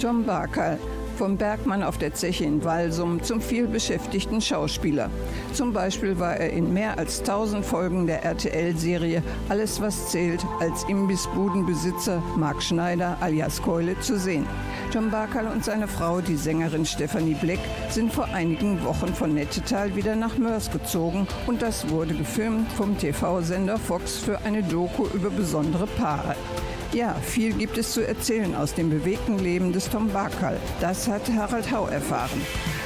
Tom Barkal, vom Bergmann auf der Zeche in Walsum zum vielbeschäftigten Schauspieler. Zum Beispiel war er in mehr als 1000 Folgen der RTL-Serie Alles, was zählt als Imbissbudenbesitzer Marc Schneider alias Keule zu sehen. Tom Barkal und seine Frau, die Sängerin Stephanie Black, sind vor einigen Wochen von Nettetal wieder nach Mörs gezogen und das wurde gefilmt vom TV-Sender Fox für eine Doku über besondere Paare. Ja, viel gibt es zu erzählen aus dem bewegten Leben des Tom Barkal. Das hat Harald Hau erfahren.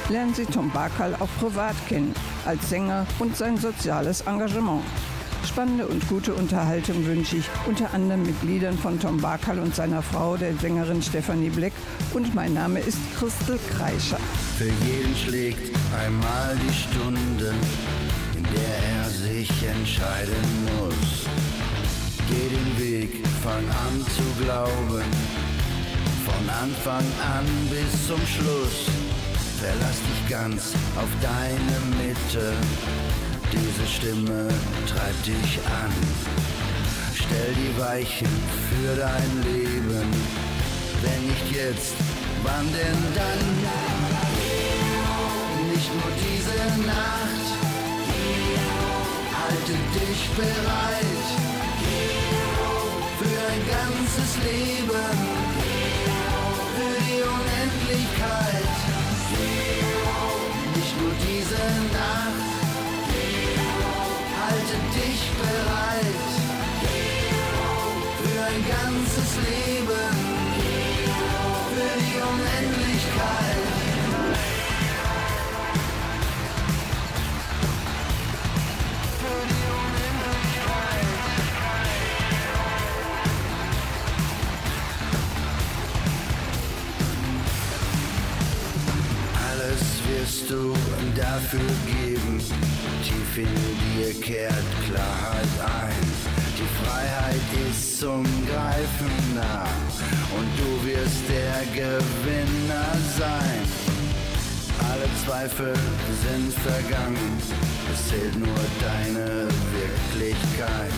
Lernen Sie Tom Barkal auch privat kennen, als Sänger und sein soziales Engagement. Spannende und gute Unterhaltung wünsche ich unter anderem mit Liedern von Tom Barkal und seiner Frau, der Sängerin Stephanie Black. Und mein Name ist Christel Kreischer. Für jeden schlägt einmal die Stunde, in der er sich entscheiden muss. Geh den Weg, fang an zu glauben, von Anfang an bis zum Schluss. Verlass dich ganz auf deine Mitte, diese Stimme treibt dich an. Stell die Weichen für dein Leben, wenn nicht jetzt, wann denn dann? Nicht nur diese Nacht, halte dich bereit für ein ganzes Leben, für die Unendlichkeit. Nicht nur diese Nacht, halte dich bereit für ein ganzes Leben, für die Unendlichkeit. Wirst du dafür geben. Tief in dir kehrt Klarheit ein. Die Freiheit ist zum Greifen nah. Und du wirst der Gewinner sein. Alle Zweifel sind vergangen. Es zählt nur deine Wirklichkeit.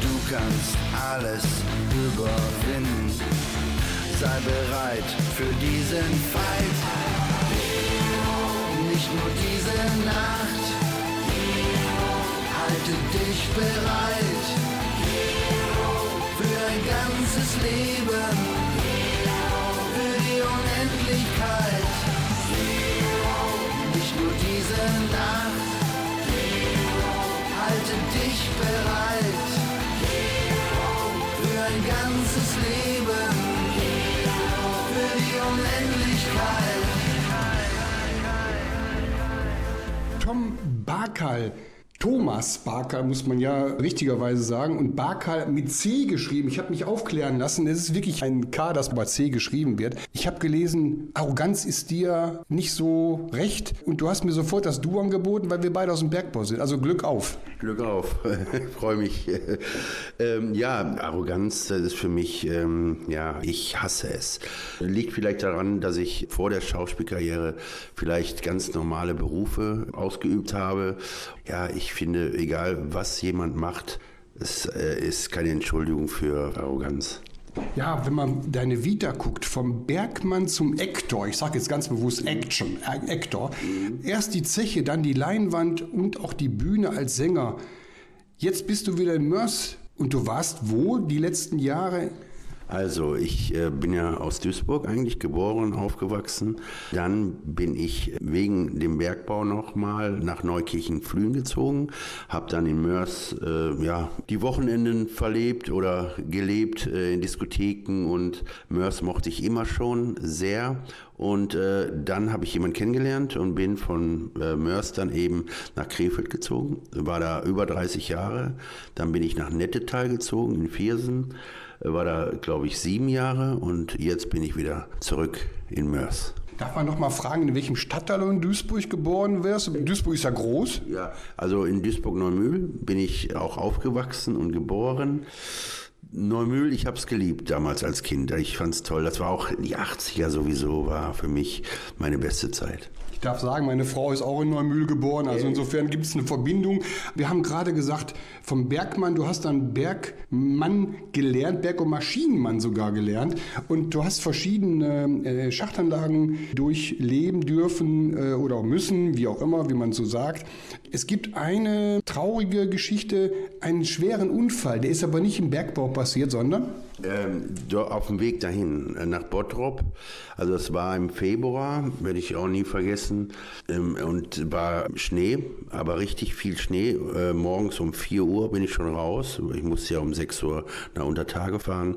Du kannst alles überwinden. Sei bereit für diesen Fight. Nicht nur diese Nacht, halte dich bereit. Für ein ganzes Leben, für die Unendlichkeit. Nicht nur diese Nacht, halte dich bereit. Für ein ganzes Leben, für die Unendlichkeit. Tom Barkal. Thomas Barkal muss man ja richtigerweise sagen und Barkal mit C geschrieben. Ich habe mich aufklären lassen, es ist wirklich ein K, das bei C geschrieben wird. Ich habe gelesen, Arroganz ist dir nicht so recht und du hast mir sofort das Du angeboten, weil wir beide aus dem Bergbau sind. Also Glück auf. Glück auf, freue mich. ähm, ja, Arroganz, ist für mich, ähm, ja, ich hasse es. Liegt vielleicht daran, dass ich vor der Schauspielkarriere vielleicht ganz normale Berufe ausgeübt habe. Ja, ich finde, egal was jemand macht, es äh, ist keine Entschuldigung für Arroganz. Ja, wenn man deine Vita guckt, vom Bergmann zum Ektor, ich sage jetzt ganz bewusst Action, äh, Ektor, erst die Zeche, dann die Leinwand und auch die Bühne als Sänger. Jetzt bist du wieder in Mörs und du warst wo die letzten Jahre? Also, ich äh, bin ja aus Duisburg eigentlich geboren, aufgewachsen. Dann bin ich wegen dem Bergbau nochmal nach Neukirchen-Flühen gezogen, habe dann in Mörs äh, ja, die Wochenenden verlebt oder gelebt äh, in Diskotheken und Mörs mochte ich immer schon sehr. Und äh, dann habe ich jemanden kennengelernt und bin von äh, Mörs dann eben nach Krefeld gezogen, war da über 30 Jahre. Dann bin ich nach Nettetal gezogen in Viersen war da, glaube ich, sieben Jahre und jetzt bin ich wieder zurück in Mörs. Darf man noch mal fragen, in welchem Stadtteil du in Duisburg geboren wirst? Duisburg ist ja groß. Ja, also in Duisburg-Neumühl bin ich auch aufgewachsen und geboren. Neumühl, ich habe es geliebt damals als Kind. Ich fand es toll. Das war auch die 80er sowieso, war für mich meine beste Zeit. Ich darf sagen, meine Frau ist auch in Neumühl geboren, also insofern gibt es eine Verbindung. Wir haben gerade gesagt, vom Bergmann, du hast dann Bergmann gelernt, Berg- und Maschinenmann sogar gelernt und du hast verschiedene äh, Schachtanlagen durchleben dürfen äh, oder müssen, wie auch immer, wie man so sagt. Es gibt eine traurige Geschichte, einen schweren Unfall, der ist aber nicht im Bergbau passiert, sondern? Ähm, auf dem Weg dahin, äh, nach Bottrop. Also es war im Februar, werde ich auch nie vergessen. Ähm, und war Schnee, aber richtig viel Schnee. Äh, morgens um 4 Uhr bin ich schon raus. Ich musste ja um 6 Uhr nach Untertage fahren.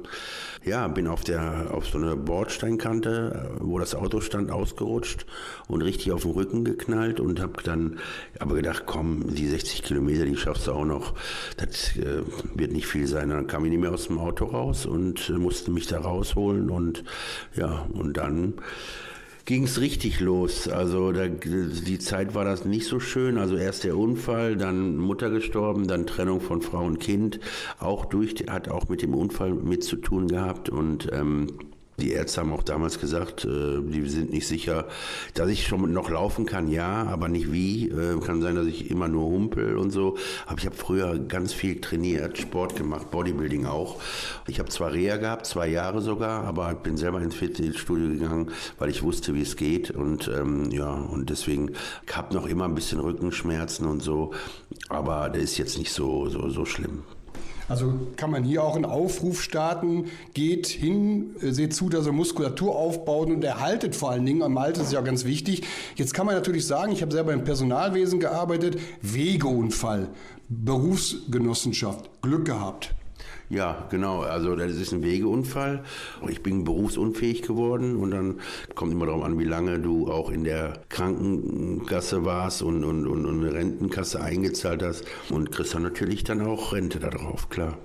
Ja, bin auf, der, auf so eine Bordsteinkante, äh, wo das Auto stand, ausgerutscht und richtig auf den Rücken geknallt und habe dann aber gedacht, komm, die 60 Kilometer, die schaffst du auch noch. Das äh, wird nicht viel sein. Dann kam ich nicht mehr aus dem Auto raus und äh, musste mich da rausholen und ja, und dann ging es richtig los. Also da, die Zeit war das nicht so schön. Also erst der Unfall, dann Mutter gestorben, dann Trennung von Frau und Kind. Auch durch, hat auch mit dem Unfall mit zu tun gehabt und ähm, die Ärzte haben auch damals gesagt, äh, die sind nicht sicher, dass ich schon noch laufen kann, ja, aber nicht wie. Äh, kann sein, dass ich immer nur humpel und so. Aber ich habe früher ganz viel trainiert, Sport gemacht, Bodybuilding auch. Ich habe zwar Reha gehabt, zwei Jahre sogar, aber bin selber ins Fitnessstudio gegangen, weil ich wusste, wie es geht. Und ähm, ja, und deswegen habe noch immer ein bisschen Rückenschmerzen und so. Aber der ist jetzt nicht so, so, so schlimm. Also kann man hier auch einen Aufruf starten, geht hin, äh, seht zu, dass ihr Muskulatur aufbaut und erhaltet vor allen Dingen. Am Alter ist ja ganz wichtig. Jetzt kann man natürlich sagen, ich habe selber im Personalwesen gearbeitet, Wegeunfall, Berufsgenossenschaft, Glück gehabt. Ja, genau. Also das ist ein Wegeunfall. Ich bin berufsunfähig geworden und dann kommt immer darauf an, wie lange du auch in der Krankenkasse warst und, und, und eine Rentenkasse eingezahlt hast. Und kriegst dann natürlich dann auch Rente darauf, klar.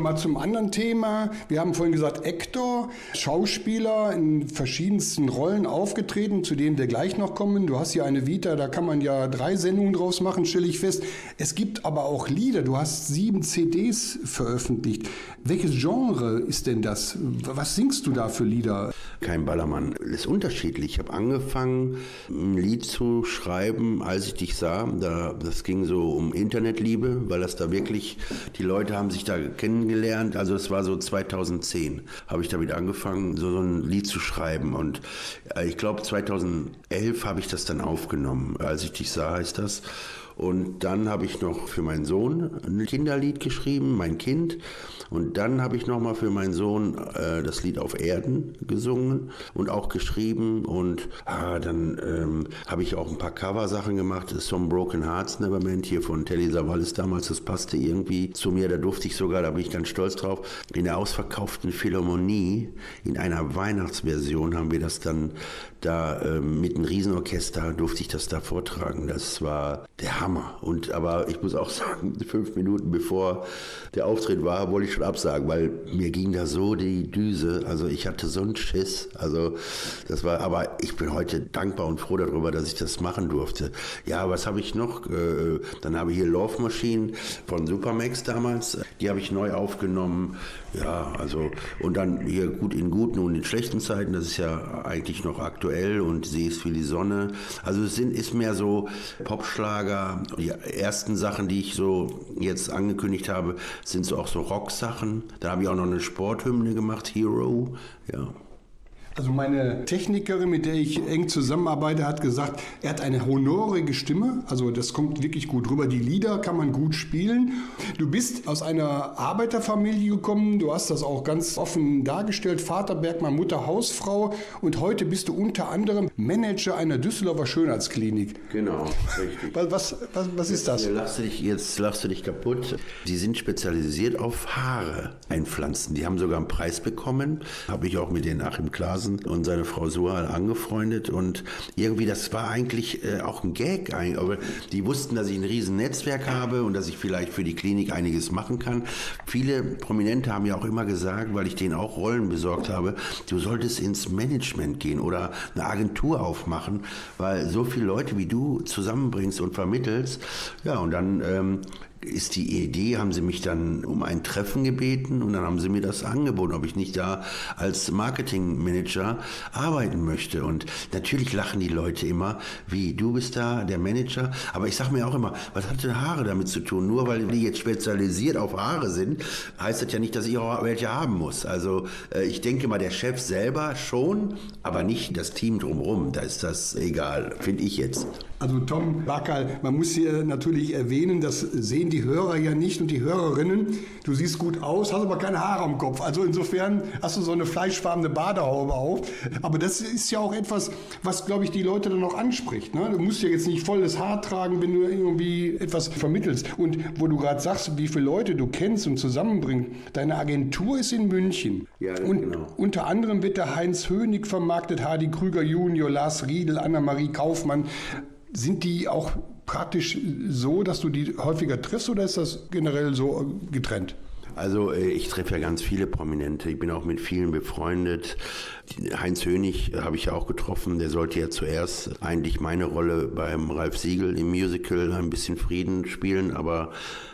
Wir mal zum anderen Thema. Wir haben vorhin gesagt, Hector, Schauspieler in verschiedensten Rollen aufgetreten, zu denen wir gleich noch kommen. Du hast hier eine Vita, da kann man ja drei Sendungen draus machen, stelle ich fest. Es gibt aber auch Lieder. Du hast sieben CDs veröffentlicht. Welches Genre ist denn das? Was singst du da für Lieder? Kein Ballermann. Ist unterschiedlich. Ich habe angefangen, ein Lied zu schreiben, als ich dich sah. Da, das ging so um Internetliebe, weil das da wirklich, die Leute haben sich da kennengelernt. Also es war so 2010, habe ich damit angefangen, so, so ein Lied zu schreiben. Und äh, ich glaube 2011 habe ich das dann aufgenommen, als ich dich sah, heißt das. Und dann habe ich noch für meinen Sohn ein Kinderlied geschrieben, mein Kind. Und dann habe ich noch mal für meinen Sohn äh, das Lied auf Erden gesungen und auch geschrieben. Und ah, dann ähm, habe ich auch ein paar Cover-Sachen gemacht. Some Broken Hearts Nevermind hier von Telly Savalas damals. Das passte irgendwie zu mir. Da durfte ich sogar, da bin ich ganz stolz drauf, in der ausverkauften Philharmonie in einer Weihnachtsversion haben wir das dann da äh, mit einem Riesenorchester durfte ich das da vortragen. Das war der Hammer. Und aber ich muss auch sagen, fünf Minuten bevor der Auftritt war, wollte ich schon absagen, weil mir ging da so die Düse. Also ich hatte so einen Schiss. Also das war, aber ich bin heute dankbar und froh darüber, dass ich das machen durfte. Ja, was habe ich noch? Äh, dann habe ich hier Love Machine von Supermax damals. Die habe ich neu aufgenommen. Ja, also und dann hier gut in guten und in schlechten Zeiten. Das ist ja eigentlich noch aktuell und sie ist wie die Sonne. Also es sind, ist mehr so Popschlager. Die ersten Sachen, die ich so jetzt angekündigt habe, sind so auch so Rocksachen. Da habe ich auch noch eine Sporthymne gemacht, Hero. Ja. Also meine Technikerin, mit der ich eng zusammenarbeite, hat gesagt, er hat eine honorige Stimme. Also das kommt wirklich gut rüber. Die Lieder kann man gut spielen. Du bist aus einer Arbeiterfamilie gekommen. Du hast das auch ganz offen dargestellt. Vater Bergmann, Mutter Hausfrau. Und heute bist du unter anderem Manager einer Düsseldorfer Schönheitsklinik. Genau, richtig. Was, was, was, was ist das? Jetzt lachst, du dich, jetzt lachst du dich kaputt. Die sind spezialisiert auf Haare einpflanzen. Die haben sogar einen Preis bekommen. Habe ich auch mit den Achim Klaas Hasen und seine Frau Sual angefreundet und irgendwie, das war eigentlich äh, auch ein Gag, aber die wussten, dass ich ein riesen Netzwerk habe und dass ich vielleicht für die Klinik einiges machen kann. Viele Prominente haben ja auch immer gesagt, weil ich denen auch Rollen besorgt habe, du solltest ins Management gehen oder eine Agentur aufmachen, weil so viele Leute wie du zusammenbringst und vermittelst. Ja, und dann ähm, ist die Idee, haben sie mich dann um ein Treffen gebeten und dann haben sie mir das angeboten, ob ich nicht da als Marketingmanager arbeiten möchte. Und natürlich lachen die Leute immer, wie, du bist da der Manager. Aber ich sage mir auch immer, was hat denn Haare damit zu tun? Nur weil die jetzt spezialisiert auf Haare sind, heißt das ja nicht, dass ich auch welche haben muss. Also äh, ich denke mal, der Chef selber schon, aber nicht das Team drumherum. Da ist das egal, finde ich jetzt. Also Tom Bakal, man muss hier natürlich erwähnen, das sehen die Hörer ja nicht und die Hörerinnen. Du siehst gut aus, hast aber keine Haare am Kopf. Also insofern hast du so eine fleischfarbene Badehaube auf. Aber das ist ja auch etwas, was, glaube ich, die Leute dann auch anspricht. Ne? Du musst ja jetzt nicht volles Haar tragen, wenn du irgendwie etwas vermittelst. Und wo du gerade sagst, wie viele Leute du kennst und zusammenbringst, deine Agentur ist in München. Ja, und genau. unter anderem wird der Heinz Hönig vermarktet, Hardy Krüger Junior, Lars Riedel, Anna-Marie Kaufmann. Sind die auch praktisch so, dass du die häufiger triffst oder ist das generell so getrennt? Also äh, ich treffe ja ganz viele Prominente. Ich bin auch mit vielen befreundet. Heinz Hönig habe ich ja auch getroffen. Der sollte ja zuerst eigentlich meine Rolle beim Ralf Siegel im Musical ein bisschen Frieden spielen, aber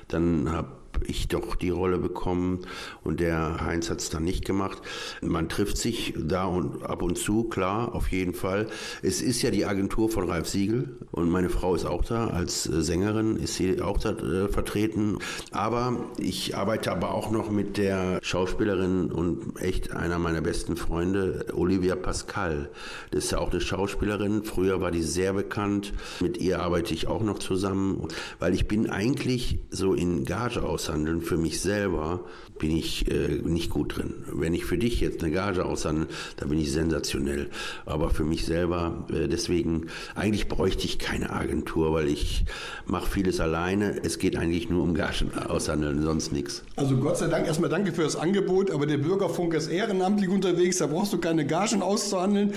dann habe ich doch die Rolle bekommen und der Heinz hat es dann nicht gemacht. Man trifft sich da und ab und zu, klar, auf jeden Fall. Es ist ja die Agentur von Ralf Siegel und meine Frau ist auch da als äh, Sängerin, ist sie auch da äh, vertreten. Aber ich arbeite aber auch noch mit der Schauspielerin und echt einer meiner besten Freunde, Olivia Pascal. Das ist ja auch eine Schauspielerin. Früher war die sehr bekannt. Mit ihr arbeite ich auch noch zusammen, weil ich bin eigentlich so in Gage aushandeln für mich selber bin ich äh, nicht gut drin. Wenn ich für dich jetzt eine Gage aushandle, da bin ich sensationell. Aber für mich selber, äh, deswegen, eigentlich bräuchte ich keine Agentur, weil ich mache vieles alleine. Es geht eigentlich nur um Gagen aushandeln, sonst nichts. Also Gott sei Dank erstmal danke für das Angebot, aber der Bürgerfunk ist ehrenamtlich unterwegs, da brauchst du keine Gagen auszuhandeln.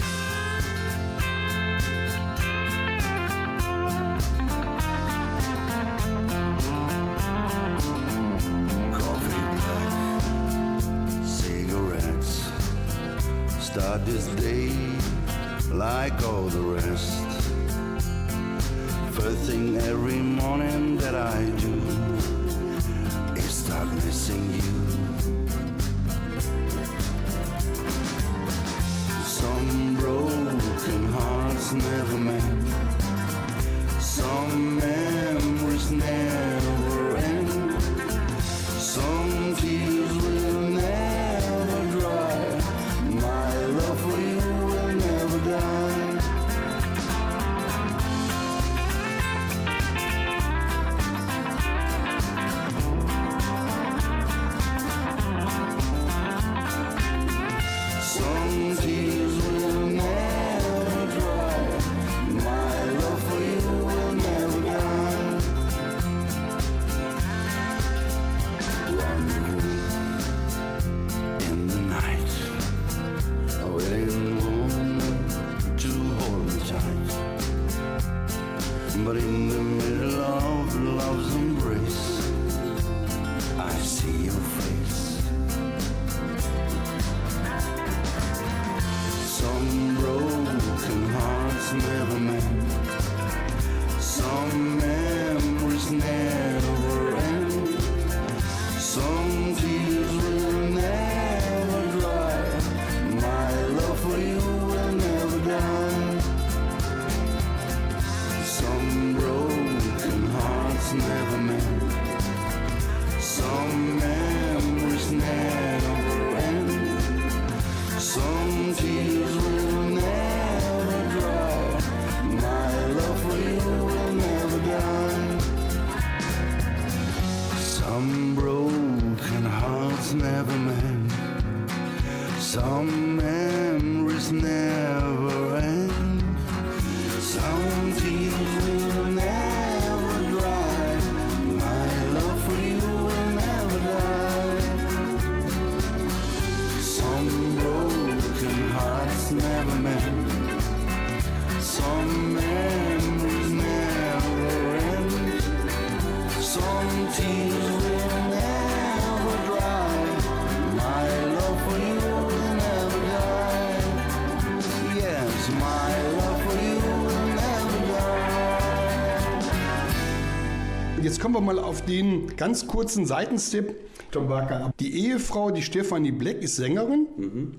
Kommen wir mal auf den ganz kurzen Seitenstep. Tom Barker. Die Ehefrau, die Stefanie Black, ist Sängerin.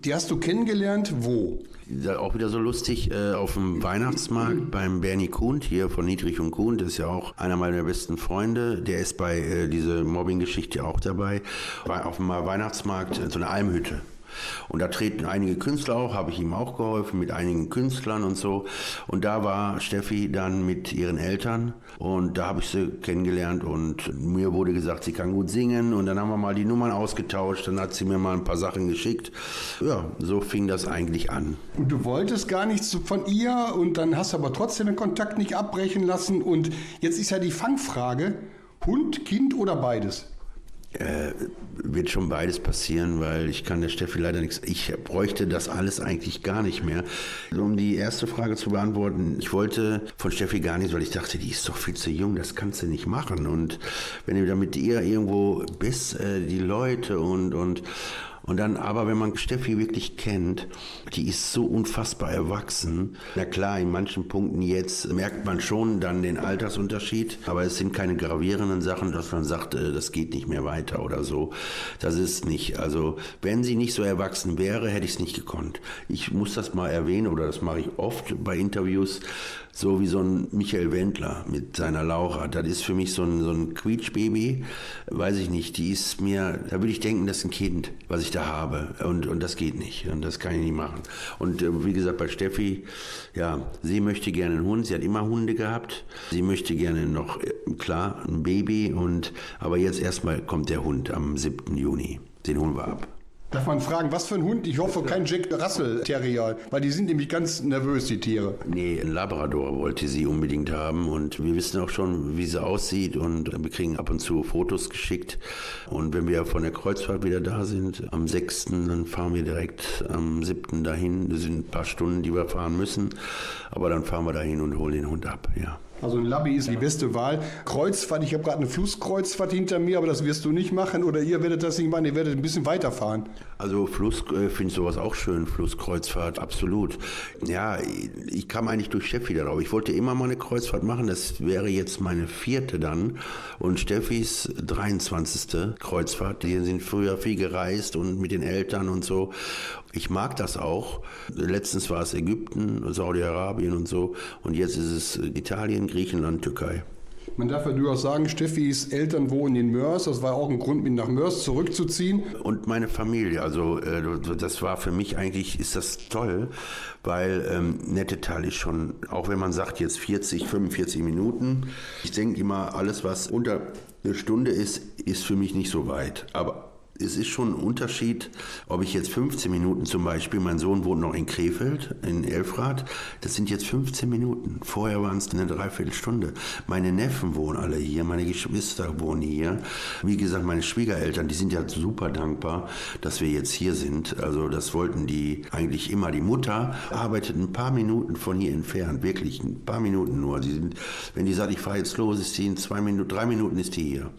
Die hast du kennengelernt. Wo? Ja, Auch wieder so lustig äh, auf dem Weihnachtsmarkt beim Bernie Kuhn hier von Niedrig und Kuhn. Das ist ja auch einer meiner besten Freunde. Der ist bei äh, dieser Mobbing-Geschichte auch dabei. War auf dem Weihnachtsmarkt äh, so eine Almhütte. Und da treten einige Künstler auch, habe ich ihm auch geholfen, mit einigen Künstlern und so. Und da war Steffi dann mit ihren Eltern und da habe ich sie kennengelernt und mir wurde gesagt, sie kann gut singen und dann haben wir mal die Nummern ausgetauscht, dann hat sie mir mal ein paar Sachen geschickt. Ja, so fing das eigentlich an. Und du wolltest gar nichts von ihr und dann hast du aber trotzdem den Kontakt nicht abbrechen lassen. Und jetzt ist ja die Fangfrage, Hund, Kind oder beides? Äh, wird schon beides passieren, weil ich kann der Steffi leider nichts. Ich bräuchte das alles eigentlich gar nicht mehr. Um die erste Frage zu beantworten, ich wollte von Steffi gar nichts, weil ich dachte, die ist doch viel zu jung, das kannst du nicht machen. Und wenn du da mit ihr irgendwo bist, äh, die Leute und, und und dann aber, wenn man Steffi wirklich kennt, die ist so unfassbar erwachsen. Na klar, in manchen Punkten jetzt merkt man schon dann den Altersunterschied, aber es sind keine gravierenden Sachen, dass man sagt, äh, das geht nicht mehr weiter oder so. Das ist nicht. Also, wenn sie nicht so erwachsen wäre, hätte ich es nicht gekonnt. Ich muss das mal erwähnen oder das mache ich oft bei Interviews. So wie so ein Michael Wendler mit seiner Laura. Das ist für mich so ein, so ein Quietschbaby. Weiß ich nicht. Die ist mir, da würde ich denken, das ist ein Kind, was ich da habe. Und, und das geht nicht. Und das kann ich nicht machen. Und äh, wie gesagt, bei Steffi, ja, sie möchte gerne einen Hund. Sie hat immer Hunde gehabt. Sie möchte gerne noch, äh, klar, ein Baby. Und, aber jetzt erstmal kommt der Hund am 7. Juni. Den holen wir ab. Darf man fragen, was für ein Hund? Ich hoffe, kein Jack Russell Terrier, weil die sind nämlich ganz nervös, die Tiere. Nee, ein Labrador wollte sie unbedingt haben und wir wissen auch schon, wie sie aussieht und wir kriegen ab und zu Fotos geschickt. Und wenn wir von der Kreuzfahrt wieder da sind, am 6., dann fahren wir direkt am 7. dahin. Das sind ein paar Stunden, die wir fahren müssen, aber dann fahren wir dahin und holen den Hund ab, ja. Also ein Labby ist die beste Wahl. Kreuzfahrt, ich habe gerade eine Flusskreuzfahrt hinter mir, aber das wirst du nicht machen oder ihr werdet das nicht machen, ihr werdet ein bisschen weiterfahren. Also Fluss äh, finde ich sowas auch schön, Flusskreuzfahrt, absolut. Ja, ich kam eigentlich durch Steffi darauf. Ich wollte immer mal eine Kreuzfahrt machen, das wäre jetzt meine vierte dann. Und Steffis 23. Kreuzfahrt, die sind früher viel gereist und mit den Eltern und so. Ich mag das auch. Letztens war es Ägypten, Saudi-Arabien und so. Und jetzt ist es Italien, Griechenland, Türkei. Man darf ja durchaus sagen, Steffis Eltern wohnen in Mörs. Das war auch ein Grund, mich nach Mörs zurückzuziehen. Und meine Familie, also äh, das war für mich eigentlich, ist das toll, weil ähm, Nettetal ist schon, auch wenn man sagt jetzt 40, 45 Minuten, ich denke immer, alles was unter eine Stunde ist, ist für mich nicht so weit. Aber es ist schon ein Unterschied, ob ich jetzt 15 Minuten zum Beispiel, mein Sohn wohnt noch in Krefeld, in Elfrath, das sind jetzt 15 Minuten. Vorher waren es eine Dreiviertelstunde. Meine Neffen wohnen alle hier, meine Geschwister wohnen hier. Wie gesagt, meine Schwiegereltern, die sind ja super dankbar, dass wir jetzt hier sind. Also das wollten die eigentlich immer. Die Mutter arbeitet ein paar Minuten von hier entfernt, wirklich ein paar Minuten nur. Die sind, wenn die sagt, ich fahre jetzt los, ist die in zwei Minuten, drei Minuten ist die hier.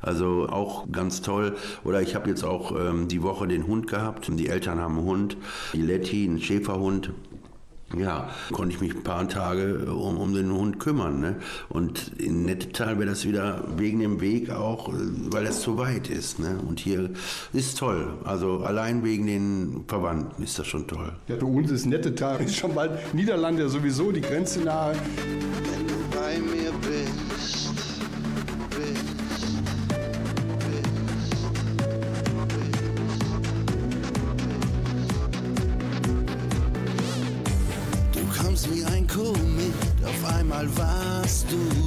Also auch ganz toll. Oder ich habe jetzt auch ähm, die Woche den Hund gehabt. Die Eltern haben einen Hund, die Letty, einen Schäferhund. Ja, konnte ich mich ein paar Tage um, um den Hund kümmern. Ne? Und in Nettetal wäre das wieder wegen dem Weg auch, äh, weil es zu weit ist. Ne? Und hier ist toll. Also allein wegen den Verwandten ist das schon toll. Ja, für uns ist Nettetal schon bald Niederlande sowieso die Grenze nahe. Einmal warst du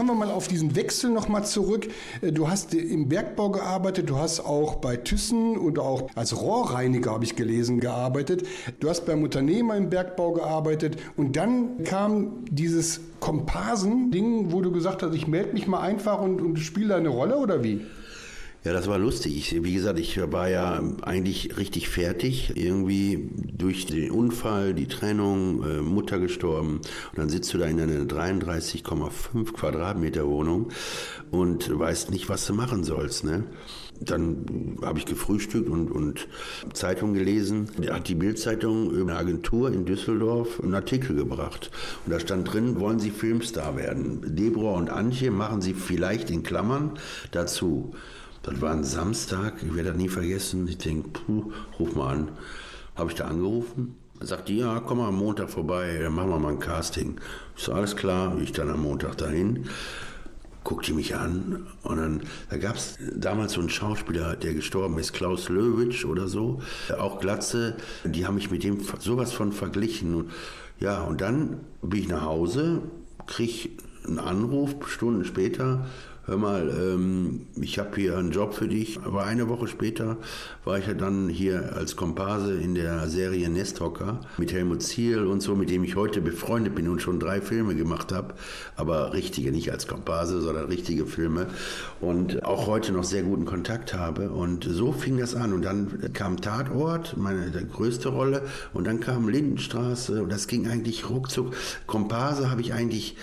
kommen wir mal auf diesen Wechsel nochmal zurück. Äh, Du hast im Bergbau gearbeitet, du hast auch bei Thyssen und auch als Rohrreiniger, habe ich gelesen, gearbeitet. Du hast beim Unternehmer im Bergbau gearbeitet und dann kam dieses Komparsen-Ding, wo du gesagt hast, ich melde mich mal einfach und, und spiele eine Rolle oder wie? Ja, das war lustig. Wie gesagt, ich war ja eigentlich richtig fertig. Irgendwie durch den Unfall, die Trennung, äh, Mutter gestorben. Und dann sitzt du da in einer 33,5 Quadratmeter Wohnung und weißt nicht, was du machen sollst. Ne? Dann habe ich gefrühstückt und, und Zeitung gelesen. Da hat die Bildzeitung über eine Agentur in Düsseldorf einen Artikel gebracht. Und da stand drin, wollen Sie Filmstar werden? Deborah und Antje machen Sie vielleicht in Klammern dazu. Das war ein Samstag, ich werde das nie vergessen. Ich denke, puh, ruf mal an. Habe ich da angerufen? Sagt die, ja, komm mal am Montag vorbei, dann machen wir mal ein Casting. Ich so, alles klar, ich dann am Montag dahin. Guckt die mich an und dann, da gab es damals so einen Schauspieler, der gestorben ist, Klaus Löwitsch oder so, auch Glatze, die haben mich mit dem sowas von verglichen. Ja, und dann bin ich nach Hause, krieg einen Anruf, Stunden später, hör mal, ähm, ich habe hier einen Job für dich. Aber eine Woche später war ich ja dann hier als Komparse in der Serie Nesthocker mit Helmut Ziel und so, mit dem ich heute befreundet bin und schon drei Filme gemacht habe. Aber richtige, nicht als Komparse, sondern richtige Filme. Und auch heute noch sehr guten Kontakt habe. Und so fing das an. Und dann kam Tatort, meine größte Rolle. Und dann kam Lindenstraße. Und das ging eigentlich ruckzuck. Komparse habe ich eigentlich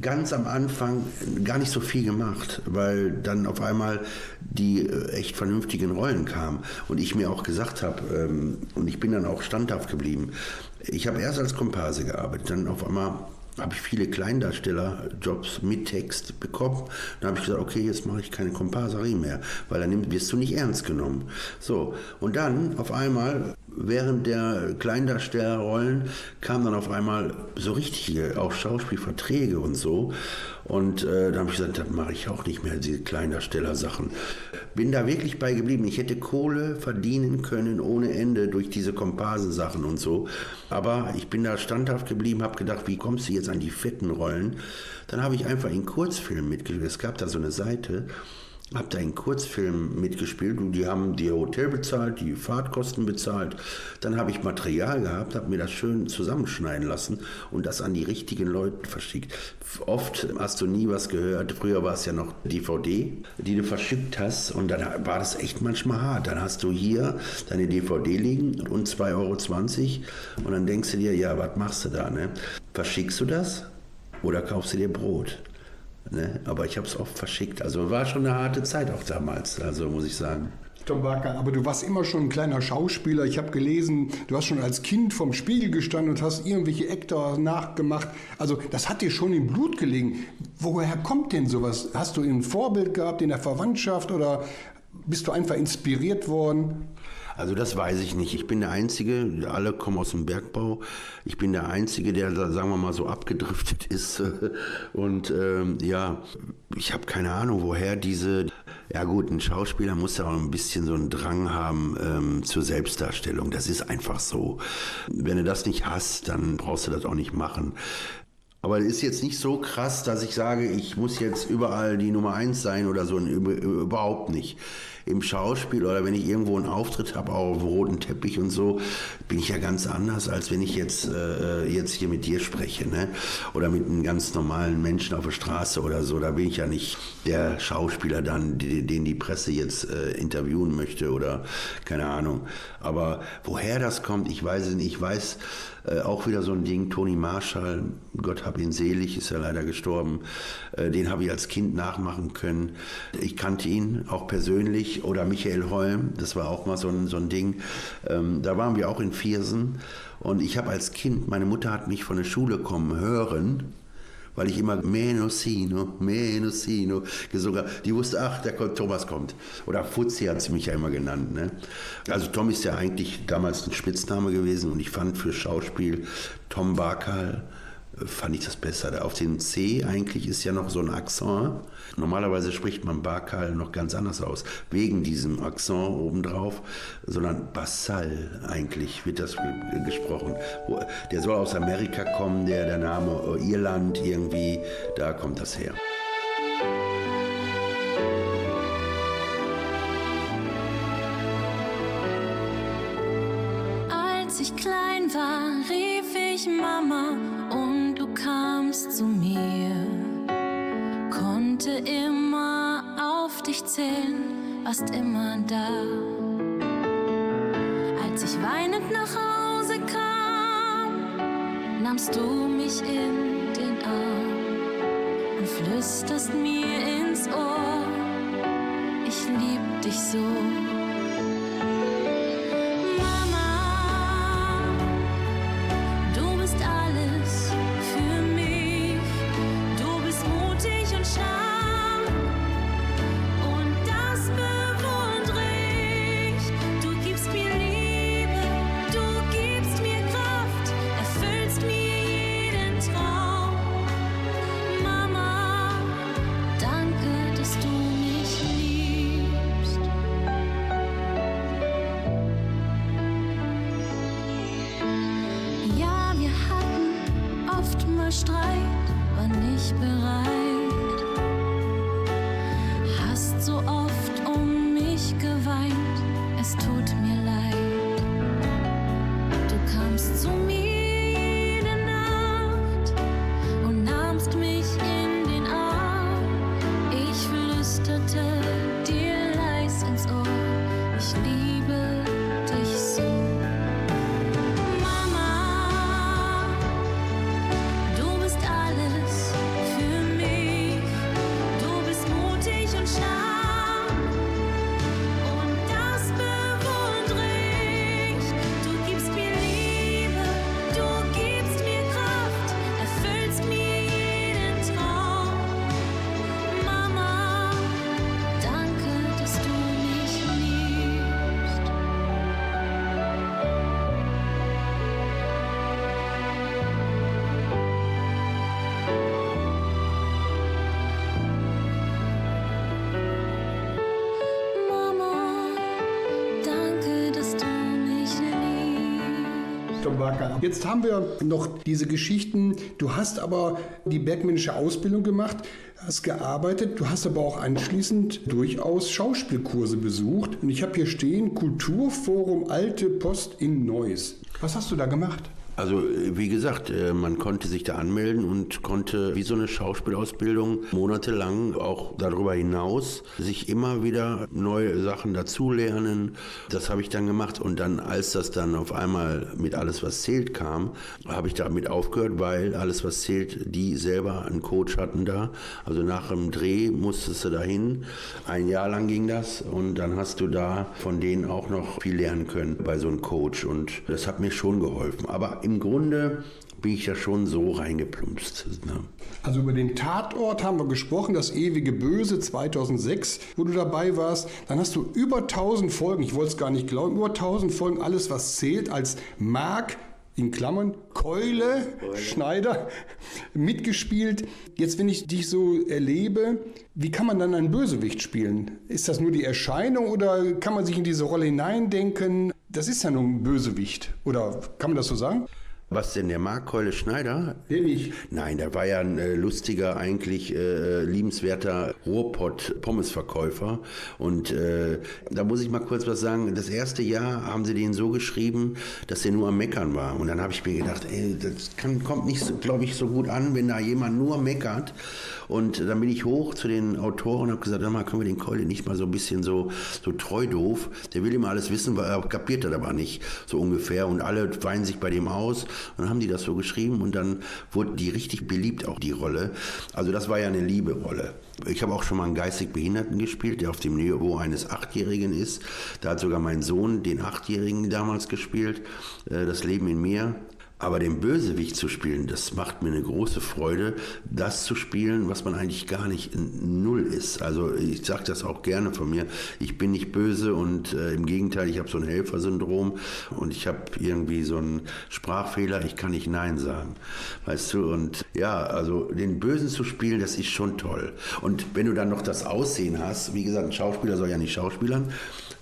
ganz am Anfang gar nicht so viel gemacht, weil dann auf einmal die äh, echt vernünftigen Rollen kamen und ich mir auch gesagt habe, ähm, und ich bin dann auch standhaft geblieben, ich habe erst als Komparse gearbeitet, dann auf einmal habe ich viele Kleindarstellerjobs mit Text bekommen. Dann habe ich gesagt, okay, jetzt mache ich keine Komparserie mehr, weil dann wirst du nicht ernst genommen. So, und dann auf einmal während der Kleindarstellerrollen kamen dann auf einmal so richtige, auch Schauspielverträge und so. Und äh, da habe ich gesagt, das mache ich auch nicht mehr, diese Kleindarsteller-Sachen. Bin da wirklich bei geblieben. Ich hätte Kohle verdienen können ohne Ende durch diese Komparsensachen und so. Aber ich bin da standhaft geblieben, habe gedacht, wie kommst du jetzt an die fetten Rollen? Dann habe ich einfach in Kurzfilmen mitgespielt. Es gab da so eine Seite, habe da in Kurzfilmen mitgespielt und die haben die Hotel bezahlt, die Fahrtkosten bezahlt. Dann habe ich Material gehabt, habe mir das schön zusammenschneiden lassen und das an die richtigen Leute verschickt. Oft hast du nie was gehört. Früher war es ja noch DVD, die du verschickt hast und dann war das echt manchmal hart. Dann hast du hier deine DVD liegen und 2,20 Euro und dann denkst du dir, ja, was machst du da? Ne? Verschickst du das oder kaufst du dir Brot? Ne? Aber ich habe es oft verschickt. Also war schon eine harte Zeit auch damals, also muss ich sagen. Tom Barker, aber du warst immer schon ein kleiner Schauspieler. Ich habe gelesen, du hast schon als Kind vom Spiegel gestanden und hast irgendwelche Actor nachgemacht. Also das hat dir schon im Blut gelegen. Woher kommt denn sowas? Hast du ein Vorbild gehabt in der Verwandtschaft oder bist du einfach inspiriert worden? Also das weiß ich nicht. Ich bin der Einzige, alle kommen aus dem Bergbau. Ich bin der Einzige, der, sagen wir mal, so abgedriftet ist. Und ähm, ja, ich habe keine Ahnung, woher diese... Ja gut, ein Schauspieler muss ja auch ein bisschen so einen Drang haben ähm, zur Selbstdarstellung. Das ist einfach so. Wenn du das nicht hast, dann brauchst du das auch nicht machen. Aber es ist jetzt nicht so krass, dass ich sage, ich muss jetzt überall die Nummer eins sein oder so. Überhaupt nicht im Schauspiel oder wenn ich irgendwo einen Auftritt habe, auch auf roten Teppich und so, bin ich ja ganz anders, als wenn ich jetzt, äh, jetzt hier mit dir spreche. Ne? Oder mit einem ganz normalen Menschen auf der Straße oder so. Da bin ich ja nicht der Schauspieler dann, den die Presse jetzt äh, interviewen möchte oder keine Ahnung. Aber woher das kommt, ich weiß es nicht. Ich weiß äh, auch wieder so ein Ding, Toni Marshall, Gott hab ihn selig, ist ja leider gestorben. Äh, den habe ich als Kind nachmachen können. Ich kannte ihn auch persönlich oder Michael Holm, das war auch mal so ein, so ein Ding. Ähm, da waren wir auch in Viersen und ich habe als Kind, meine Mutter hat mich von der Schule kommen hören, weil ich immer Menosino, Menosino gesungen habe. Die wusste, ach, der Thomas kommt. Oder Fuzzi hat sie mich ja immer genannt. Ne? Also Tom ist ja eigentlich damals ein Spitzname gewesen und ich fand für Schauspiel Tom Barkal fand ich das besser. Auf den C eigentlich ist ja noch so ein Akzent. Normalerweise spricht man Bakal noch ganz anders aus, wegen diesem Akzent obendrauf, sondern Basal eigentlich wird das gesprochen. Der soll aus Amerika kommen, der, der Name Irland irgendwie, da kommt das her. Als ich klein war, rief ich Mama und kamst zu mir. Konnte immer auf dich zählen, warst immer da. Als ich weinend nach Hause kam, nahmst du mich in den Arm und flüsterst mir ins Ohr, ich lieb dich so. Me Jetzt haben wir noch diese Geschichten. Du hast aber die bergmännische Ausbildung gemacht, hast gearbeitet, du hast aber auch anschließend durchaus Schauspielkurse besucht. Und ich habe hier stehen Kulturforum Alte Post in Neuss. Was hast du da gemacht? Also äh, wie gesagt, äh, man konnte sich da anmelden und konnte wie so eine Schauspielausbildung monatelang auch darüber hinaus sich immer wieder neue Sachen dazulernen. Das habe ich dann gemacht und dann, als das dann auf einmal mit Alles, was zählt kam, habe ich damit aufgehört, weil Alles, was zählt, die selber einen Coach hatten da. Also nach dem Dreh musstest du dahin. Ein Jahr lang ging das und dann hast du da von denen auch noch viel lernen können bei so einem Coach und das hat mir schon geholfen. Aber im Grunde bin ich ja schon so reingeplumpst. Ne? Also über den Tatort haben wir gesprochen, das ewige Böse 2006, wo du dabei warst. Dann hast du über 1000 Folgen, ich wollte es gar nicht glauben, über 1000 Folgen alles, was zählt, als Mark in Klammern Keule, Keule, Schneider mitgespielt. Jetzt, wenn ich dich so erlebe, wie kann man dann einen Bösewicht spielen? Ist das nur die Erscheinung oder kann man sich in diese Rolle hineindenken? Das ist ja nur ein Bösewicht. Oder kann man das so sagen? Was denn, der Mark Keule Schneider? Den nicht. Nein, der war ja ein äh, lustiger, eigentlich äh, liebenswerter Ruhrpott-Pommesverkäufer. Und äh, da muss ich mal kurz was sagen. Das erste Jahr haben sie den so geschrieben, dass er nur am Meckern war. Und dann habe ich mir gedacht, ey, das kann, kommt nicht, so, glaube ich, so gut an, wenn da jemand nur meckert. Und dann bin ich hoch zu den Autoren und habe gesagt, mal, können wir den Keule nicht mal so ein bisschen so, so treu doof. Der will immer alles wissen, weil er kapiert das aber nicht, so ungefähr. Und alle weinen sich bei dem aus. Und dann haben die das so geschrieben und dann wurde die richtig beliebt, auch die Rolle. Also das war ja eine Liebe-Rolle. Ich habe auch schon mal einen geistig Behinderten gespielt, der auf dem Niveau eines Achtjährigen ist. Da hat sogar mein Sohn den Achtjährigen damals gespielt. Äh, das Leben in mir. Aber den Bösewicht zu spielen, das macht mir eine große Freude, das zu spielen, was man eigentlich gar nicht null ist. Also ich sage das auch gerne von mir. Ich bin nicht böse und äh, im Gegenteil, ich habe so ein Helfersyndrom und ich habe irgendwie so einen Sprachfehler, ich kann nicht Nein sagen. Weißt du, und ja, also den Bösen zu spielen, das ist schon toll. Und wenn du dann noch das Aussehen hast, wie gesagt, ein Schauspieler soll ja nicht schauspielern,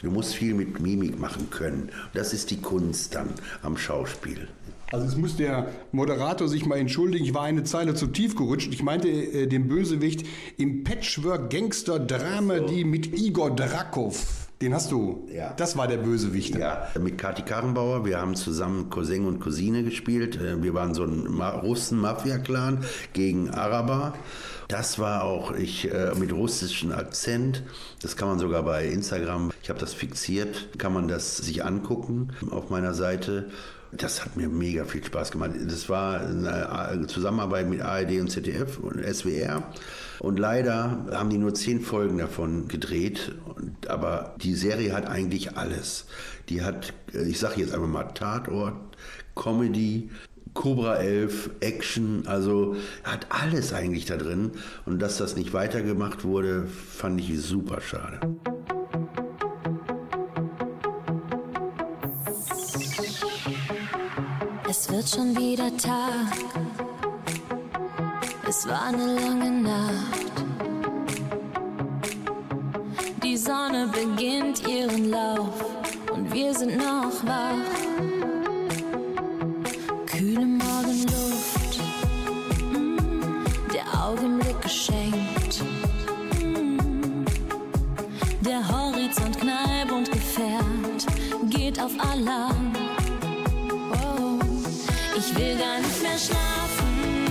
du musst viel mit Mimik machen können. Das ist die Kunst dann am Schauspiel. Also es muss der Moderator sich mal entschuldigen, ich war eine Zeile zu tief gerutscht. Ich meinte äh, den Bösewicht im Patchwork-Gangster-Drama, die mit Igor Drakov. Den hast du. Ja. Das war der Bösewicht. Ja, mit Kati Karrenbauer. Wir haben zusammen Cousin und Cousine gespielt. Äh, wir waren so ein Russen-Mafia-Clan gegen Araber. Das war auch ich äh, mit russischem Akzent. Das kann man sogar bei Instagram. Ich habe das fixiert. Kann man das sich angucken auf meiner Seite. Das hat mir mega viel Spaß gemacht. Das war eine Zusammenarbeit mit ARD und ZDF und SWR. Und leider haben die nur zehn Folgen davon gedreht. Aber die Serie hat eigentlich alles. Die hat, ich sage jetzt einfach mal Tatort, Comedy, Cobra 11, Action, also hat alles eigentlich da drin. Und dass das nicht weitergemacht wurde, fand ich super schade. Wird schon wieder Tag. Es war eine lange Nacht. Die Sonne beginnt ihren Lauf und wir sind noch wach. Kühle Morgenluft, mm, der Augenblick geschenkt. Mm, der Horizont knallt und gefährt, geht auf Alarm. Will gar nicht mehr schlafen,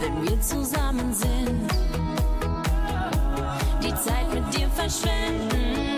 wenn wir zusammen sind. Die Zeit mit dir verschwenden.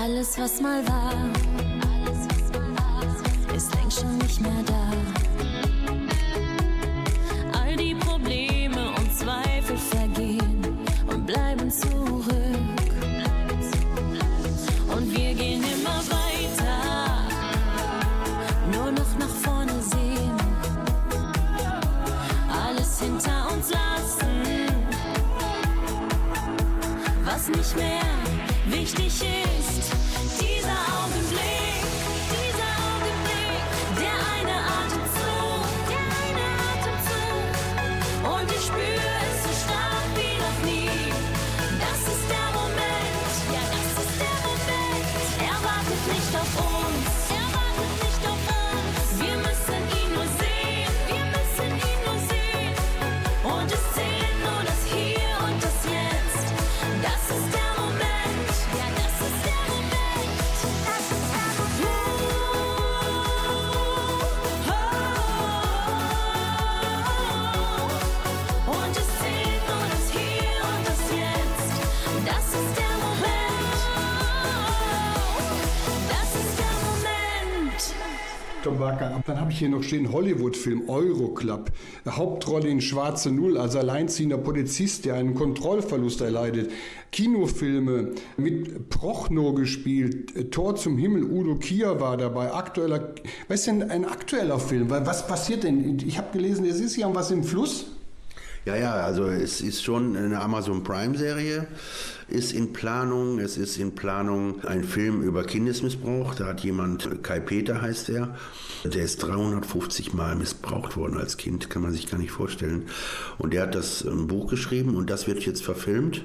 Alles, was mal war, hier noch stehen Hollywood-Film Euroclub. Hauptrolle in Schwarze Null als alleinziehender Polizist, der einen Kontrollverlust erleidet. Kinofilme mit Prochnow gespielt, Tor zum Himmel, Udo Kier war dabei. Aktueller, was ist denn ein aktueller Film? Was passiert denn? Ich habe gelesen, es ist ja was im Fluss. Ja, ja, also es ist schon eine Amazon Prime-Serie, ist in Planung. Es ist in Planung ein Film über Kindesmissbrauch. Da hat jemand, Kai Peter heißt er, der ist 350 Mal missbraucht worden als Kind, kann man sich gar nicht vorstellen. Und der hat das ähm, Buch geschrieben und das wird jetzt verfilmt.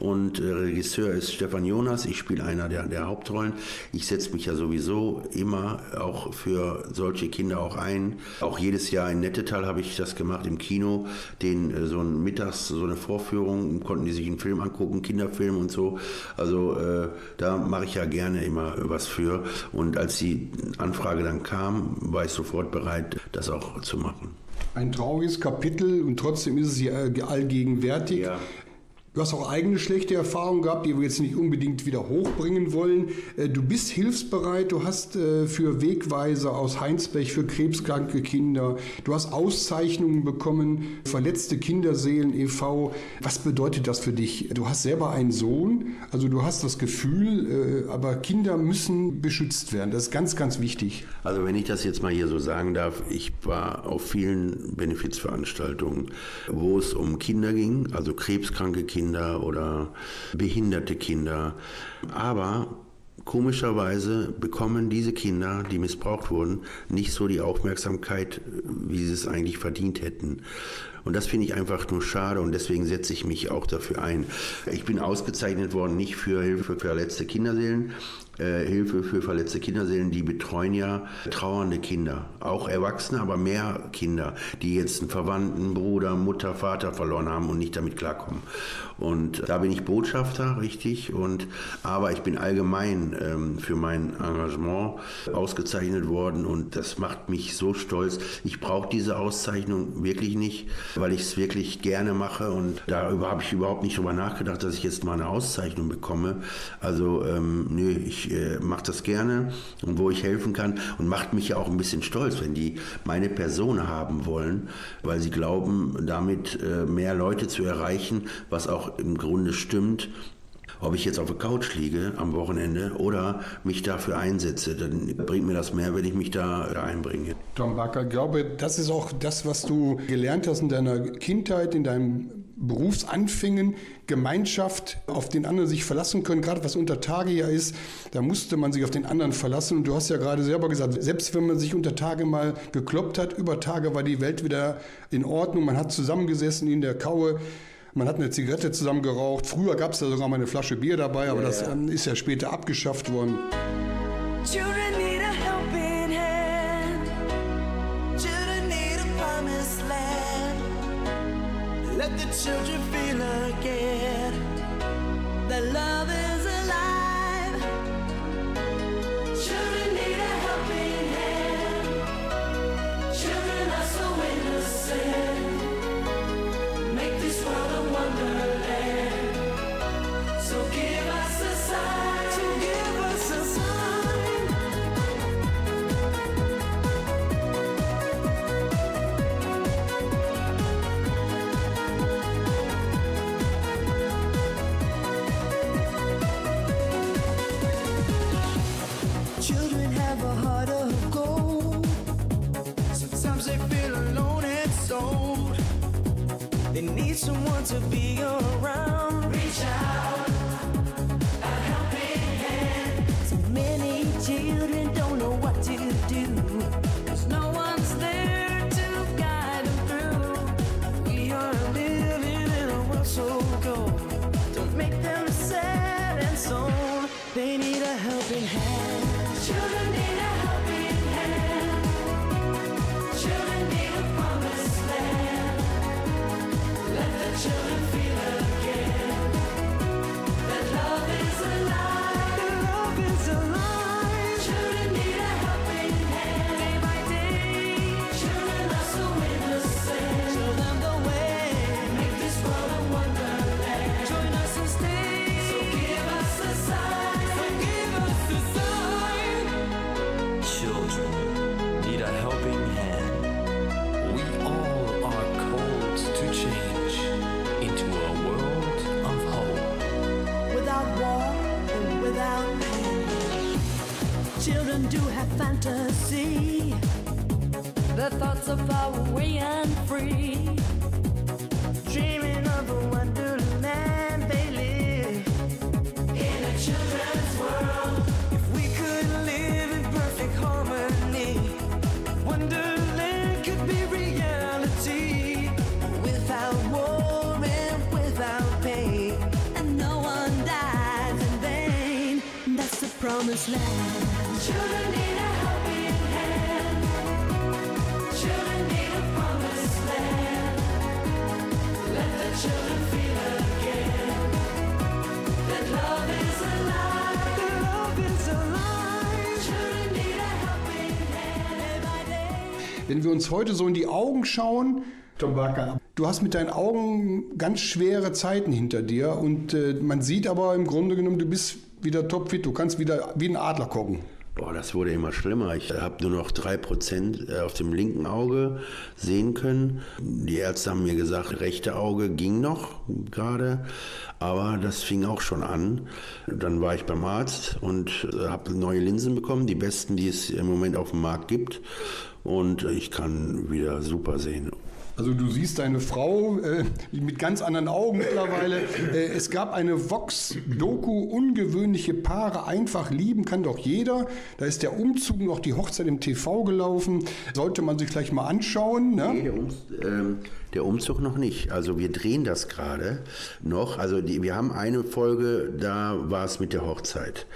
Und äh, Regisseur ist Stefan Jonas, ich spiele einer der, der Hauptrollen. Ich setze mich ja sowieso immer auch für solche Kinder auch ein. Auch jedes Jahr in Nettetal habe ich das gemacht im Kino, den äh, so ein mittags so eine Vorführung, konnten die sich einen Film angucken, Kinderfilm und so. Also äh, da mache ich ja gerne immer was für. Und als die Anfrage dann kam, war ich sofort bereit, das auch zu machen. Ein trauriges Kapitel und trotzdem ist es ja äh, allgegenwärtig. Ja. Du hast auch eigene schlechte Erfahrungen gehabt, die wir jetzt nicht unbedingt wieder hochbringen wollen. Äh, Du bist hilfsbereit, du hast äh, für Wegweiser aus Heinsberg für krebskranke Kinder, du hast Auszeichnungen bekommen, Verletzte Kinderseelen e.V. Was bedeutet das für dich? Du hast selber einen Sohn, also du hast das Gefühl, äh, aber Kinder müssen beschützt werden. Das ist ganz, ganz wichtig. Also wenn ich das jetzt mal hier so sagen darf, ich war auf vielen Benefizveranstaltungen, wo es um Kinder ging, also krebskranke Kinder oder behinderte Kinder. Aber komischerweise bekommen diese Kinder, die missbraucht wurden, nicht so die Aufmerksamkeit, wie sie es eigentlich verdient hätten. Und das finde ich einfach nur schade und deswegen setze ich mich auch dafür ein. Ich bin ausgezeichnet worden, nicht für Hilfe für verletzte Kinderseelen, äh, Hilfe für verletzte Kinderseelen, die betreuen ja trauernde Kinder, auch Erwachsene, aber mehr Kinder, die jetzt einen Verwandten, Bruder, Mutter, Vater verloren haben und nicht damit klarkommen. Und da bin ich Botschafter, richtig, und aber ich bin allgemein ähm, für mein Engagement ausgezeichnet worden und das macht mich so stolz. Ich brauche diese Auszeichnung wirklich nicht, weil ich es wirklich gerne mache und darüber habe ich überhaupt nicht drüber nachgedacht, dass ich jetzt mal eine Auszeichnung bekomme. Also ähm, nö, ich äh, mache das gerne und wo ich helfen kann und macht mich ja auch ein bisschen stolz, wenn die meine Person haben wollen, weil sie glauben, damit äh, mehr Leute zu erreichen, was auch im Grunde stimmt. Ob ich jetzt auf der Couch liege am Wochenende oder mich dafür einsetze, dann bringt mir das mehr, wenn ich mich da einbringe. Tom Backer, ich glaube, das ist auch das, was du gelernt hast in deiner Kindheit, in deinem Berufsanfängen, Gemeinschaft, auf den anderen sich verlassen können, gerade was unter Tage ja ist, da musste man sich auf den anderen verlassen. Und du hast ja gerade selber gesagt, selbst wenn man sich unter Tage mal gekloppt hat, über Tage war die Welt wieder in Ordnung, man hat zusammengesessen in der Kaue. Man hat eine Zigarette zusammen geraucht. Früher gab es da sogar mal eine Flasche Bier dabei, aber das ähm, ist ja später abgeschafft worden. Let the children feel again hand. Children uns heute so in die Augen schauen, Tom Barker, du hast mit deinen Augen ganz schwere Zeiten hinter dir und äh, man sieht aber im Grunde genommen, du bist wieder topfit, du kannst wieder wie ein Adler gucken. Boah, das wurde immer schlimmer. Ich habe nur noch 3% auf dem linken Auge sehen können. Die Ärzte haben mir gesagt, rechte Auge ging noch gerade, aber das fing auch schon an. Dann war ich beim Arzt und habe neue Linsen bekommen, die besten, die es im Moment auf dem Markt gibt. Und ich kann wieder super sehen. Also du siehst deine Frau äh, mit ganz anderen Augen mittlerweile. Äh, es gab eine Vox-Doku, ungewöhnliche Paare einfach lieben kann doch jeder. Da ist der Umzug noch die Hochzeit im TV gelaufen. Sollte man sich gleich mal anschauen. Ne? Nee, der, Ums ähm, der Umzug noch nicht. Also wir drehen das gerade noch. Also die, wir haben eine Folge, da war es mit der Hochzeit.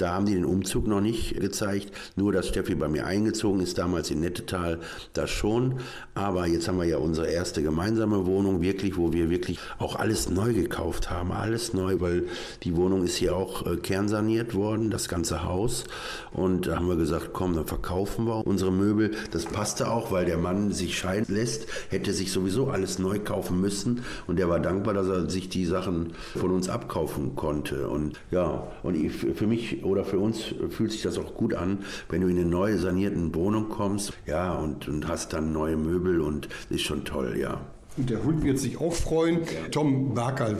Da haben die den Umzug noch nicht gezeigt. Nur, dass Steffi bei mir eingezogen ist, damals in Nettetal, das schon. Aber jetzt haben wir ja unsere erste gemeinsame Wohnung, wirklich, wo wir wirklich auch alles neu gekauft haben. Alles neu, weil die Wohnung ist hier auch äh, kernsaniert worden, das ganze Haus. Und da haben wir gesagt, komm, dann verkaufen wir unsere Möbel. Das passte auch, weil der Mann sich scheiden lässt, hätte sich sowieso alles neu kaufen müssen. Und der war dankbar, dass er sich die Sachen von uns abkaufen konnte. Und ja, und ich, für mich oder für uns fühlt sich das auch gut an, wenn du in eine neue sanierten Wohnung kommst, ja, und, und hast dann neue Möbel und ist schon toll, ja. Und der Hund wird sich auch freuen. Tom Barkerl,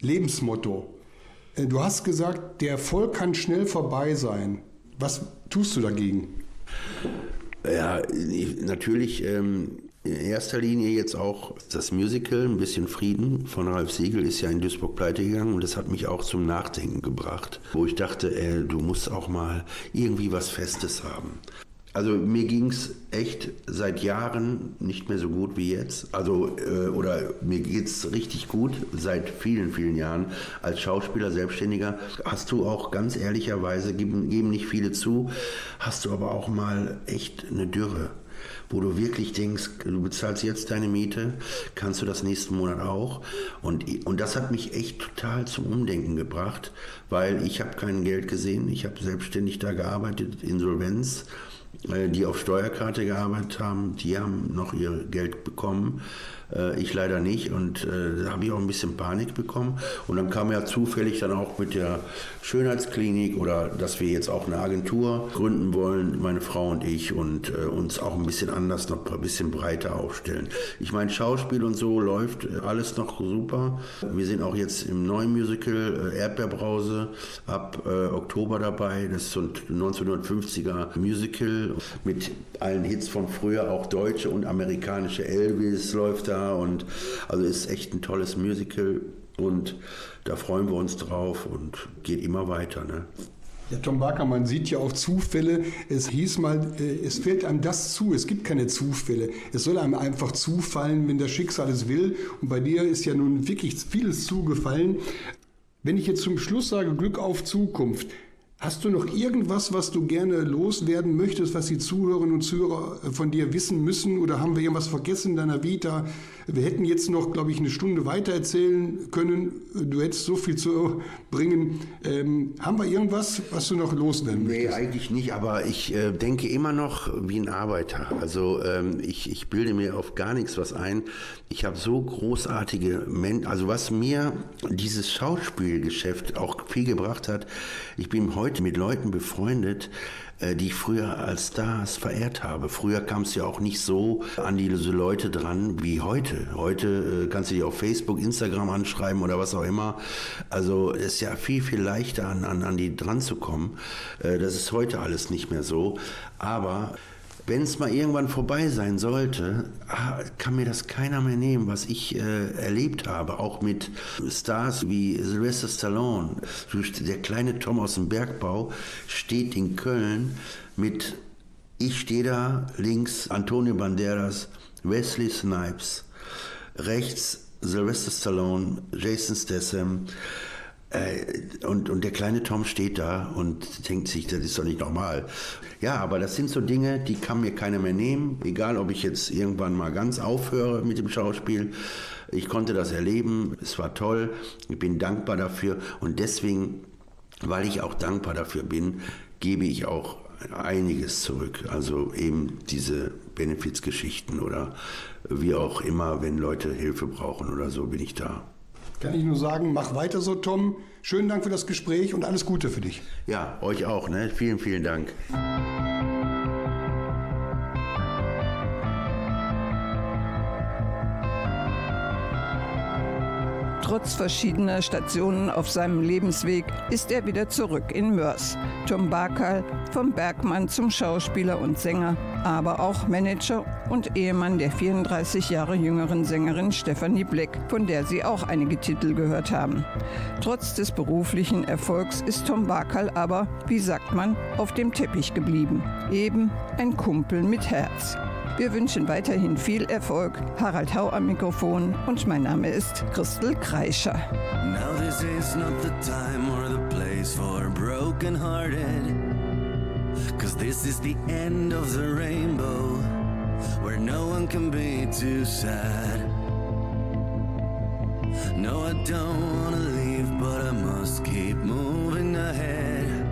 Lebensmotto. Äh, Du hast gesagt, der Erfolg kann schnell vorbei sein. Was tust du dagegen? Ja, ich- natürlich ähm, in erster Linie jetzt auch das Musical, ein bisschen Frieden von Ralf Siegel ist ja in Duisburg pleite gegangen und das hat mich auch zum Nachdenken gebracht, wo ich dachte, äh, du musst auch mal irgendwie was Festes haben. Also mir ging es echt seit Jahren nicht mehr so gut wie jetzt. Also, äh, oder mir geht es richtig gut seit vielen, vielen Jahren. Als Schauspieler, Selbstständiger hast du auch ganz ehrlicherweise, geben, geben nicht viele zu, hast du aber auch mal echt eine Dürre wo du wirklich denkst, du bezahlst jetzt deine Miete, kannst du das nächsten Monat auch. Und, und das hat mich echt total zum Umdenken gebracht, weil ich habe kein Geld gesehen, ich habe selbstständig da gearbeitet, Insolvenz. Äh, Die auf Steuerkarte gearbeitet haben, die haben noch ihr Geld bekommen. Äh, Ich leider nicht und äh, da habe ich auch ein bisschen Panik bekommen. Und dann kam ja zufällig dann auch mit der Schönheitsklinik oder dass wir jetzt auch eine Agentur gründen wollen, meine Frau und ich, und äh, uns auch ein bisschen anders, noch ein bisschen breiter aufstellen. Ich meine, Schauspiel und so läuft äh, alles noch super. Wir sind auch jetzt im neuen Musical äh, Erdbeerbrause ab äh, Oktober dabei. Das ist so ein 1950er Musical mit allen Hits von früher, auch deutsche und amerikanische Elvis läuft da und also ist echt ein tolles Musical und da freuen wir uns drauf und geht immer weiter. Ne? Ja, Tom Barker, man sieht ja auch Zufälle. Es hieß mal, äh, es fällt einem das zu. Es gibt keine Zufälle. Es soll einem einfach zufallen, wenn das Schicksal es will. Und bei dir ist ja nun wirklich vieles zugefallen. Wenn ich jetzt zum Schluss sage, Glück auf Zukunft, Hast du noch irgendwas, was du gerne loswerden möchtest, was die Zuhörerinnen und Zuhörer von dir wissen müssen? Oder haben wir irgendwas vergessen in deiner Vita? Wir hätten jetzt noch, glaube ich, eine Stunde weiter erzählen können. Du hättest so viel zu bringen. Ähm, haben wir irgendwas, was du noch loswerden Nee, möchtest? eigentlich nicht, aber ich äh, denke immer noch wie ein Arbeiter. Also ähm, ich, ich bilde mir auf gar nichts was ein. Ich habe so großartige Menschen, also was mir dieses Schauspielgeschäft auch viel gebracht hat, ich bin heute mit Leuten befreundet, äh, die ich früher als Stars verehrt habe. Früher kam es ja auch nicht so an diese Leute dran wie heute. Heute äh, kannst du die auf Facebook, Instagram anschreiben oder was auch immer. Also es ist ja viel, viel leichter an, an, an die dran zu kommen. Äh, Das ist heute alles nicht mehr so. Aber wenn es mal irgendwann vorbei sein sollte, ah, kann mir das keiner mehr nehmen, was ich äh, erlebt habe. Auch mit Stars wie Sylvester Stallone. Der kleine Tom aus dem Bergbau steht in Köln mit, ich stehe da, links Antonio Banderas, Wesley Snipes, rechts Sylvester Stallone, Jason Statham, äh, und, und der kleine Tom steht da und denkt sich, das ist doch nicht normal. Ja, aber das sind so Dinge, die kann mir keiner mehr nehmen. Egal, ob ich jetzt irgendwann mal ganz aufhöre mit dem Schauspiel. Ich konnte das erleben. Es war toll. Ich bin dankbar dafür. Und deswegen, weil ich auch dankbar dafür bin, gebe ich auch einiges zurück. Also eben diese Benefizgeschichten oder wie auch immer, wenn Leute Hilfe brauchen oder so, bin ich da. Kann ich nur sagen, mach weiter so, Tom. Schönen Dank für das Gespräch und alles Gute für dich. Ja, euch auch. Ne? Vielen, vielen Dank. Trotz verschiedener Stationen auf seinem Lebensweg ist er wieder zurück in Mörs. Tom Barkal, vom Bergmann zum Schauspieler und Sänger, aber auch Manager und Ehemann der 34 Jahre jüngeren Sängerin Stephanie Black, von der Sie auch einige Titel gehört haben. Trotz des beruflichen Erfolgs ist Tom Barkal aber, wie sagt man, auf dem Teppich geblieben. Eben ein Kumpel mit Herz. Wir wünschen weiterhin viel Erfolg. Harald Hau am Mikrofon. Und mein Name ist Christel Kreischer. Now this is not the time or the place for broken-hearted. Cause this is the end of the rainbow Where no one can be too sad. No, I don't wanna leave, but I must keep moving ahead.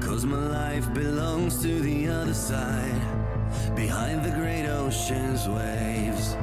Cause my life belongs to the other side Behind the great ocean's waves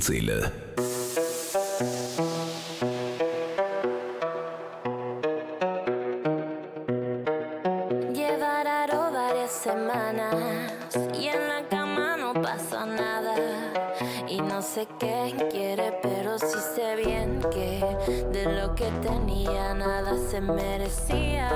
Seele. Llevará varias semanas y en la cama no pasa nada. Y no sé qué quiere, pero sí sé bien que de lo que tenía nada se merecía.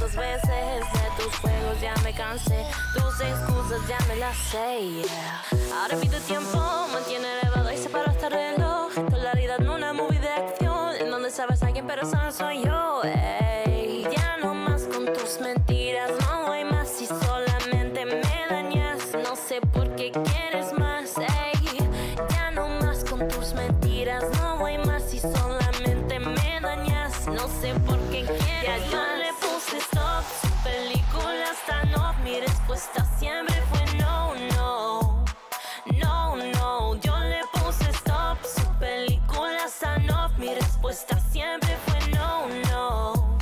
Tantas veces. De tus juegos ya me cansé, tus excusas ya me las sé. yeah. Ahora pide tiempo, mantiene elevado y se paró este reloj. Polaridad en una movie de acción, en donde sabes a quién, pero solo soy yo. ey. Ya no más con tus mentiras, no hay más si solamente me dañas. No sé por qué quieres más, ey. Ya no más con tus mentiras, no hay más si solamente me dañas. No sé por qué quieres Ya respuesta siempre fue no, no. No, no, yo le puse stop, su película no. Mi respuesta siempre fue no, no.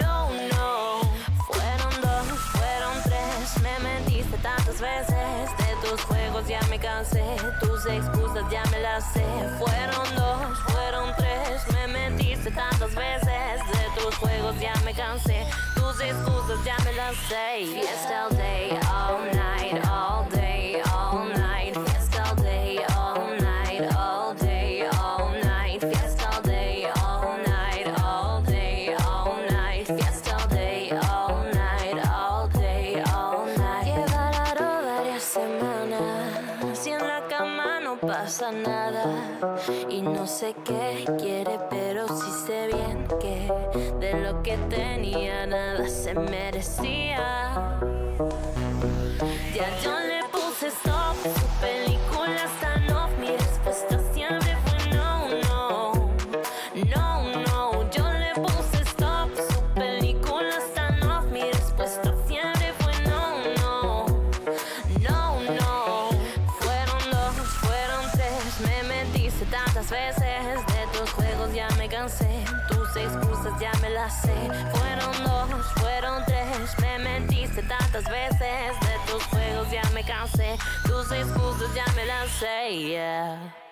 No, no, fueron dos, fueron tres, me mentiste tantas veces, de tus juegos ya me cansé, tus excusas ya me las sé, fueron dos, fueron tres, me mentiste tantas veces, de tus juegos ya me cansé, tus excusas ya me las sé, fiesta all day, all night, all day, all night, fiesta all day, all night, all day, all night, fiesta all day, all night, all day, all night, fiesta all day, all night, all day, all night. Llevará varias semanas y en la cama no pasa nada. Y no sé qué quiere, pero sí sé bien que de lo que tenía nada se merecía. Ya yo le puse stop, su película ces courses de say yeah.